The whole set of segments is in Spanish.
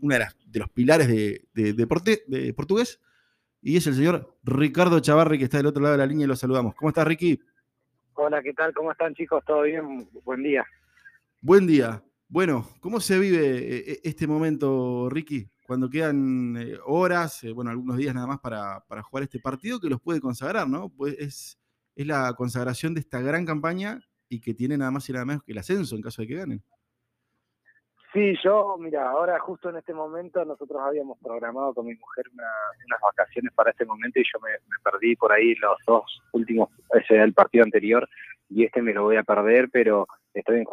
una de, las, de los pilares de, de portugués, y es el señor Ricardo Chavarri, que está del otro lado de la línea y lo saludamos. ¿Cómo estás, Ricky? Hola, ¿qué tal? ¿Cómo están, chicos? ¿Todo bien? Buen día. Buen día. Bueno, ¿cómo se vive eh, eh, este momento, Ricky? Cuando quedan eh, horas, bueno, algunos días nada más para, para, jugar este partido que los puede consagrar, ¿no? Pues es, es la consagración de esta gran campaña y que tiene nada más y nada menos que el ascenso en caso de que ganen. Sí, yo, mira, ahora justo en este momento nosotros habíamos programado con mi mujer unas vacaciones para este momento y yo me, perdí por ahí los dos últimos, ese era el partido anterior y este me lo voy a perder, pero estoy en,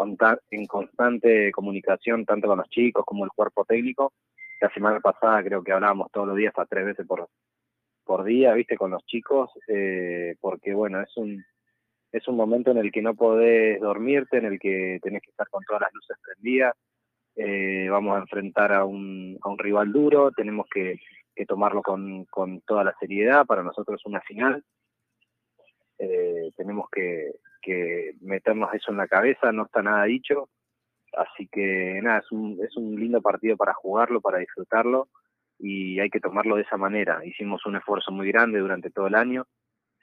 en constante comunicación tanto con los chicos como el cuerpo técnico. La semana pasada creo que hablábamos todos los días, hasta tres veces por, por día, viste, con los chicos, eh, porque bueno, es un es un momento en el que no podés dormirte, en el que tenés que estar con todas las luces prendidas eh, vamos a enfrentar a un, a un rival duro, tenemos que, tomarlo con, con, toda la seriedad, para nosotros es una final, eh, tenemos que, que, meternos eso en la cabeza, no está nada dicho, así que nada, es un, es un lindo partido para jugarlo, para disfrutarlo y hay que tomarlo de esa manera. Hicimos un esfuerzo muy grande durante todo el año,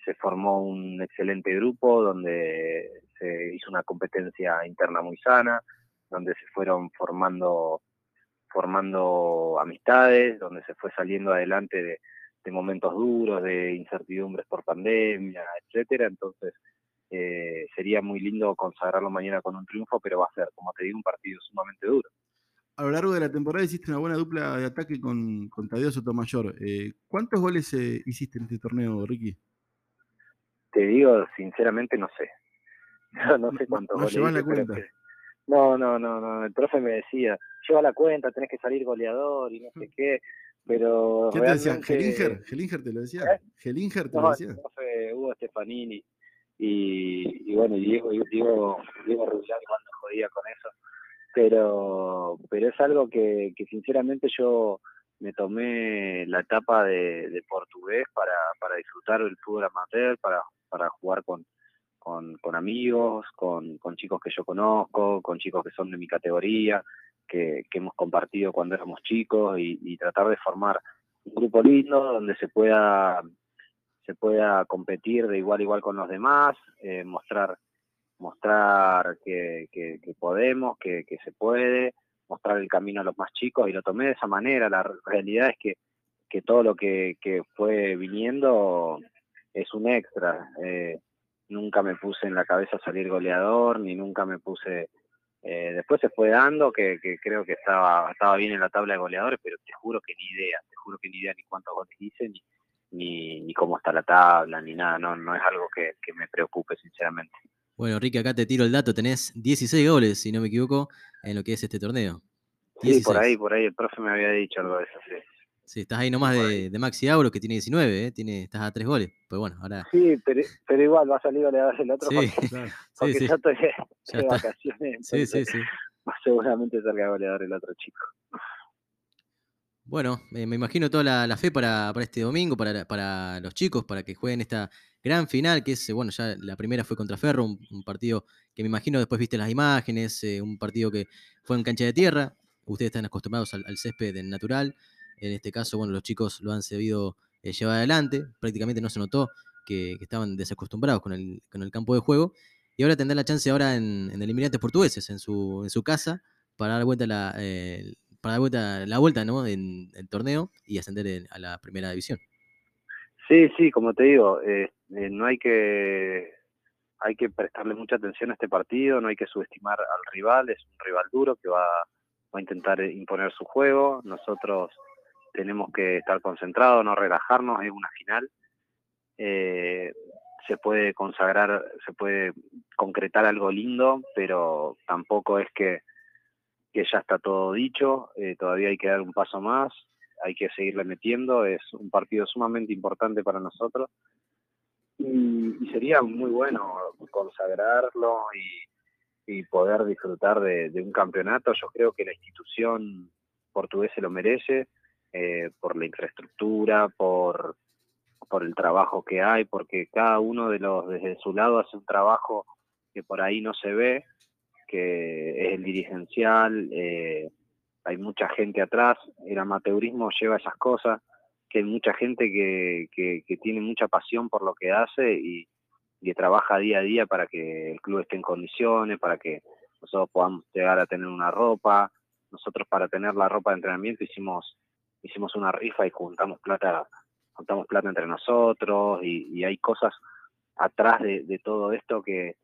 se formó un excelente grupo donde se hizo una competencia interna muy sana, donde se fueron formando formando amistades, donde se fue saliendo adelante de, momentos duros, de incertidumbres por pandemia, etcétera. Entonces, eh, sería muy lindo consagrarlo mañana con un triunfo, pero va a ser, como te digo, un partido sumamente duro. A lo largo de la temporada hiciste una buena dupla de ataque con, con Tadeo Sotomayor. Eh, ¿Cuántos goles eh, hiciste en este torneo, Ricky? Te digo, sinceramente, no sé. No, sé cuántos goles. la cuenta. No, no, no, no. El profe me decía, lleva la cuenta, tenés que salir goleador y no sé qué. Pero. ¿Qué te decía? ¿Gelinger? ¿Gelinger te lo decía? ¿Eh? ¿Gelinger te lo decía? El profe Hugo Stefanini y, y bueno, Diego, Diego, Diego Rubiani cuando jodía con eso. Pero, pero es algo que, que sinceramente yo me tomé la etapa de, de portugués para, para disfrutar del fútbol amateur, para, para jugar con, con, con amigos, con, chicos que yo conozco, con chicos que son de mi categoría, que, hemos compartido cuando éramos chicos y, tratar de formar un grupo lindo donde se pueda competir de igual a igual con los demás, eh, mostrar mostrar que, podemos, que, se puede, mostrar el camino a los más chicos y lo tomé de esa manera. La realidad es que, todo lo que, que fue viniendo es un extra. Eh, nunca me puse en la cabeza salir goleador, ni nunca me puse... Eh, después se fue dando que, creo que estaba, estaba bien en la tabla de goleadores, pero te juro que ni idea, te juro que ni idea ni cuántos goles hice, ni, ni, cómo está la tabla, ni nada, no, no es algo que, me preocupe sinceramente. Bueno, Ricky, acá te tiro el dato, tenés 16 goles, si no me equivoco, en lo que es este torneo. Sí, por ahí, por ahí, el profe me había dicho algo de eso, sí. Sí, estás ahí nomás de, de, Maxi Auro, que tiene 19, ¿eh? tiene, estás a tres goles. Pues bueno, ahora. Sí, pero, pero igual va a salir goleador el otro. Sí, porque, claro. porque sí, ya estoy de vacaciones. Sí, sí, sí. Va seguramente salga goleador el otro chico. Bueno, me imagino toda la, la fe para, para, este domingo, para, para, los chicos, para que jueguen esta gran final, que es, bueno, ya la primera fue contra Ferro, un, partido que me imagino después viste las imágenes, eh, un partido que fue en cancha de tierra. Ustedes están acostumbrados al, al césped natural. En este caso, bueno, los chicos lo han sabido eh, llevar adelante. Prácticamente no se notó que, estaban desacostumbrados con el, con el, campo de juego. Y ahora tendrán la chance ahora en, en el Emirates Portugueses, en su, en su casa, para dar vuelta la, eh, para dar vuelta, la vuelta ¿no? en el torneo y ascender a la primera división. Sí, sí, como te digo, eh, no hay que hay que prestarle mucha atención a este partido, no hay que subestimar al rival, es un rival duro que va, va a intentar imponer su juego. Nosotros tenemos que estar concentrados, no relajarnos, es una final. Eh, se puede consagrar, se puede concretar algo lindo, pero tampoco es que, que ya está todo dicho, eh, todavía hay que dar un paso más, hay que seguirle metiendo, es un partido sumamente importante para nosotros y, sería muy bueno consagrarlo y, poder disfrutar de, un campeonato. Yo creo que la institución portuguesa lo merece, eh, por la infraestructura, por, por el trabajo que hay, porque cada uno de los desde su lado hace un trabajo que por ahí no se ve, que es el dirigencial, eh, hay mucha gente atrás, el amateurismo lleva esas cosas, que hay mucha gente que, que, tiene mucha pasión por lo que hace y, y trabaja día a día para que el club esté en condiciones, para que nosotros podamos llegar a tener una ropa. Nosotros para tener la ropa de entrenamiento hicimos hicimos una rifa y juntamos plata juntamos plata entre nosotros y, hay cosas atrás de, todo esto que,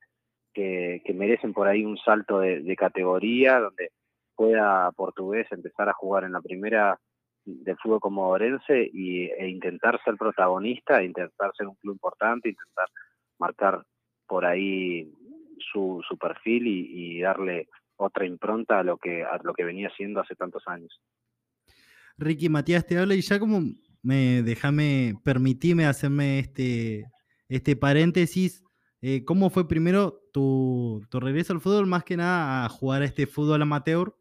que, merecen por ahí un salto de, categoría donde pueda Portugués empezar a jugar en la primera del fútbol como Orense y, e intentar ser protagonista, intentar ser un club importante, intentar marcar por ahí su, su perfil y, darle otra impronta a lo que a lo que venía haciendo hace tantos años. Ricky Matías te habla y ya como me déjame permitirme hacerme este, este paréntesis. Eh, ¿Cómo fue primero tu, tu, regreso al fútbol? Más que nada a jugar este fútbol amateur.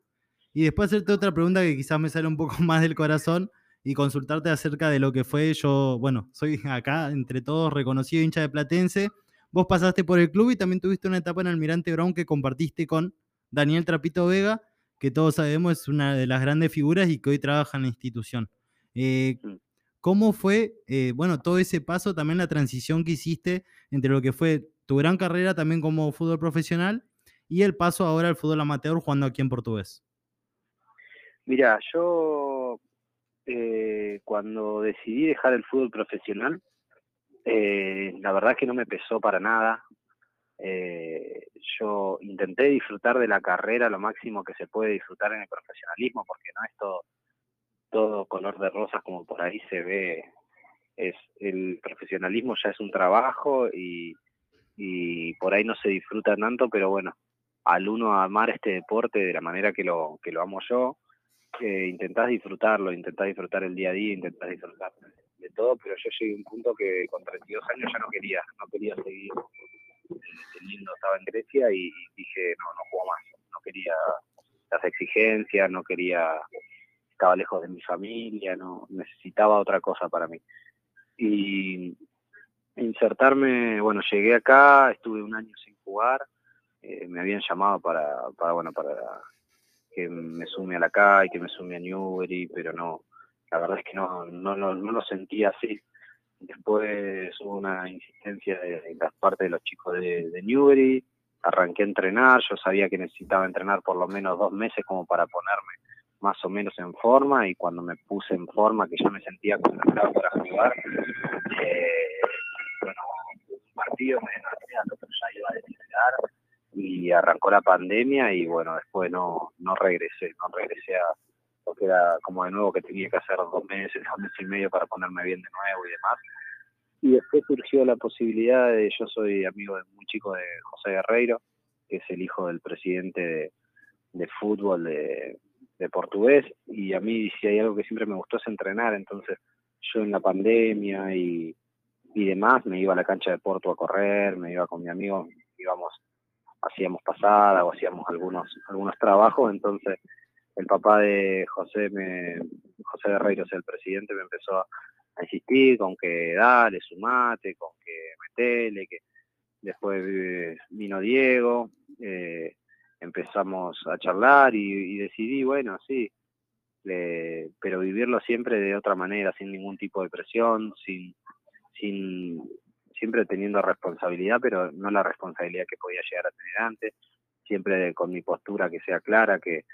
Y después hacerte otra pregunta que quizás me sale un poco más del corazón y consultarte acerca de lo que fue. Yo, bueno, soy acá entre todos reconocido hincha de Platense. Vos pasaste por el club y también tuviste una etapa en Almirante Brown que compartiste con Daniel Trapito Vega, que todos sabemos es una de las grandes figuras y que hoy trabaja en la institución. Eh, mm. ¿Cómo fue, eh, bueno, todo ese paso, también la transición que hiciste entre lo que fue tu gran carrera también como fútbol profesional y el paso ahora al fútbol amateur jugando aquí en Portugués? Mira, yo eh, cuando decidí dejar el fútbol profesional, eh, la verdad es que no me pesó para nada. Yo intenté disfrutar de la carrera lo máximo que se puede disfrutar en el profesionalismo, porque no es todo todo color de rosas como por ahí se ve. Es, el profesionalismo ya es un trabajo y, y por ahí no se disfruta tanto, pero bueno, al uno amar este deporte de la manera que lo, que lo amo yo, eh, intentás disfrutarlo, intentás disfrutar el día a día, intentás disfrutar de todo, pero yo llegué a un punto que con 32 años ya no quería, no quería seguir teniendo, estaba en Grecia y dije, no, no juego más, no quería las exigencias, no quería estaba lejos de mi familia, no necesitaba otra cosa para mí. Y insertarme, bueno, llegué acá, estuve un año sin jugar, eh, me habían llamado para, para, bueno, para que me sume a la CAI, que me sume a Newbery, pero no, la verdad es que no, no, no, lo sentía así. Después hubo una insistencia de, la parte de los chicos de, de Newbery, arranqué a entrenar, yo sabía que necesitaba entrenar por lo menos dos meses como para ponerme más o menos en forma y cuando me puse en forma, que ya me sentía concentrado para jugar, eh, bueno, un partido me al otro ya iba a desesperar y arrancó la pandemia y bueno, después no, no regresé, no regresé a que era como de nuevo que tenía que hacer dos meses, dos meses y medio para ponerme bien de nuevo y demás. Y después surgió la posibilidad de, yo soy amigo de muy chico de José Guerreiro, que es el hijo del presidente de, de fútbol de, de portugués y a mí si hay algo que siempre me gustó es entrenar, entonces yo en la pandemia y, y demás me iba a la cancha de Porto a correr, me iba con mi amigo, íbamos, hacíamos pasada o hacíamos algunos, algunos trabajos, entonces el papá de José me, José Guerreiro, el presidente, me empezó a, insistir con que dale, sumate, con que metele, que después vino Diego, eh, empezamos a charlar y, decidí, bueno, sí, pero vivirlo siempre de otra manera, sin ningún tipo de presión, sin, sin siempre teniendo responsabilidad, pero no la responsabilidad que podía llegar a tener antes, siempre con mi postura que sea clara, que,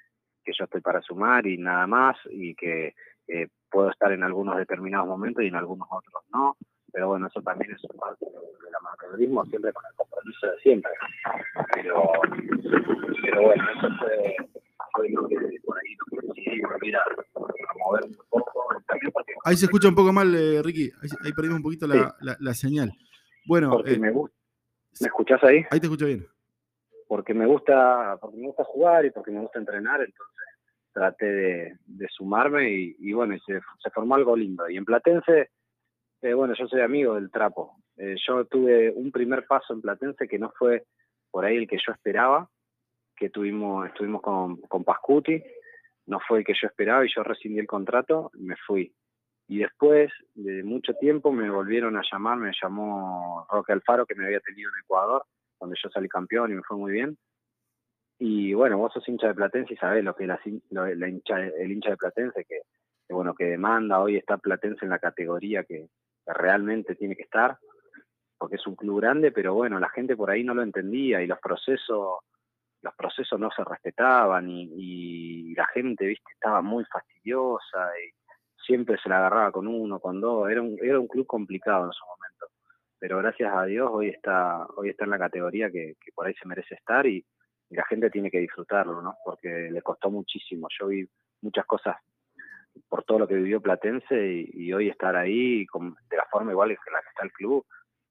que yo estoy para sumar y nada más, y que eh, puedo estar en algunos determinados momentos y en algunos otros no, pero bueno, eso también es parte del amateurismo, siempre con el compromiso de siempre. Pero, pero bueno, eso fue, fue lo que por ahí lo que decidí volver a, mover un poco. Ahí se escucha un poco mal, eh, Ricky, ahí, perdimos un poquito la, la, señal. Bueno, eh, me, gusta. ¿me escuchás ahí? Ahí te escucho bien. Porque me gusta, porque me gusta jugar y porque me gusta entrenar, entonces traté de, sumarme y, bueno, se, se formó algo lindo. Y en Platense eh, bueno, yo soy amigo del trapo. Eh, yo tuve un primer paso en Platense que no fue por ahí el que yo esperaba, que tuvimos, estuvimos con, con Pascuti, no fue el que yo esperaba y yo rescindí el contrato y me fui. Y después de mucho tiempo me volvieron a llamar, me llamó Roque Alfaro, que me había tenido en Ecuador, donde yo salí campeón y me fue muy bien. Y bueno, vos sos hincha de Platense y sabés lo que es la, hincha, el hincha de Platense, que, bueno, que demanda, hoy está Platense en la categoría que, realmente tiene que estar, porque es un club grande, pero bueno, la gente por ahí no lo entendía y los procesos los procesos no se respetaban y, la gente, viste, estaba muy fastidiosa y siempre se la agarraba con uno, con dos, era un, era un club complicado en su momento, pero gracias a Dios hoy está, hoy está en la categoría que, por ahí se merece estar y, la gente tiene que disfrutarlo, ¿no? Porque le costó muchísimo, yo vi muchas cosas por todo lo que vivió Platense y, hoy estar ahí de la forma igual que la que está el club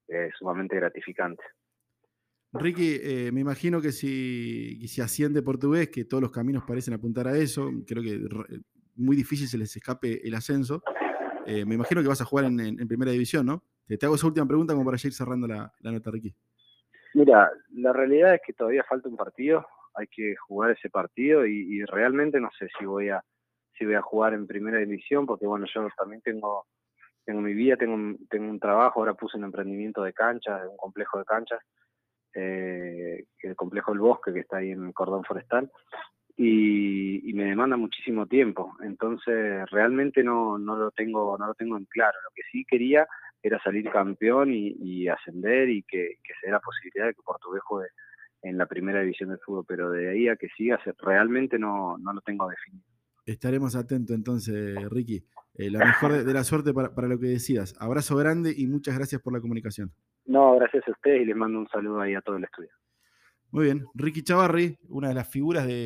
es sumamente gratificante. Ricky, eh, me imagino que si, si asciende portugués, que todos los caminos parecen apuntar a eso, creo que muy difícil se les escape el ascenso. Eh, me imagino que vas a jugar en, primera división, ¿no? Te, hago esa última pregunta como para ir cerrando la, nota, Ricky. Mira, la realidad es que todavía falta un partido, hay que jugar ese partido y, realmente no sé si voy a si voy a jugar en primera división, porque bueno, yo también tengo tengo mi vida, tengo, tengo un trabajo, ahora puse un emprendimiento de canchas, un complejo de canchas, eh, el complejo del bosque que está ahí en el cordón forestal, y, me demanda muchísimo tiempo. Entonces realmente no, no lo tengo, no lo tengo en claro. Lo que sí quería era salir campeón y, ascender y que, se dé la posibilidad de que Portugués juegue en la primera división del fútbol, pero de ahí a que siga, realmente no, no lo tengo definido. Estaremos atentos entonces, Ricky. Eh, la mejor de, la suerte para, para, lo que decidas. Abrazo grande y muchas gracias por la comunicación. No, gracias a ustedes y les mando un saludo ahí a todo el estudio. Muy bien. Ricky Chavarri, una de las figuras de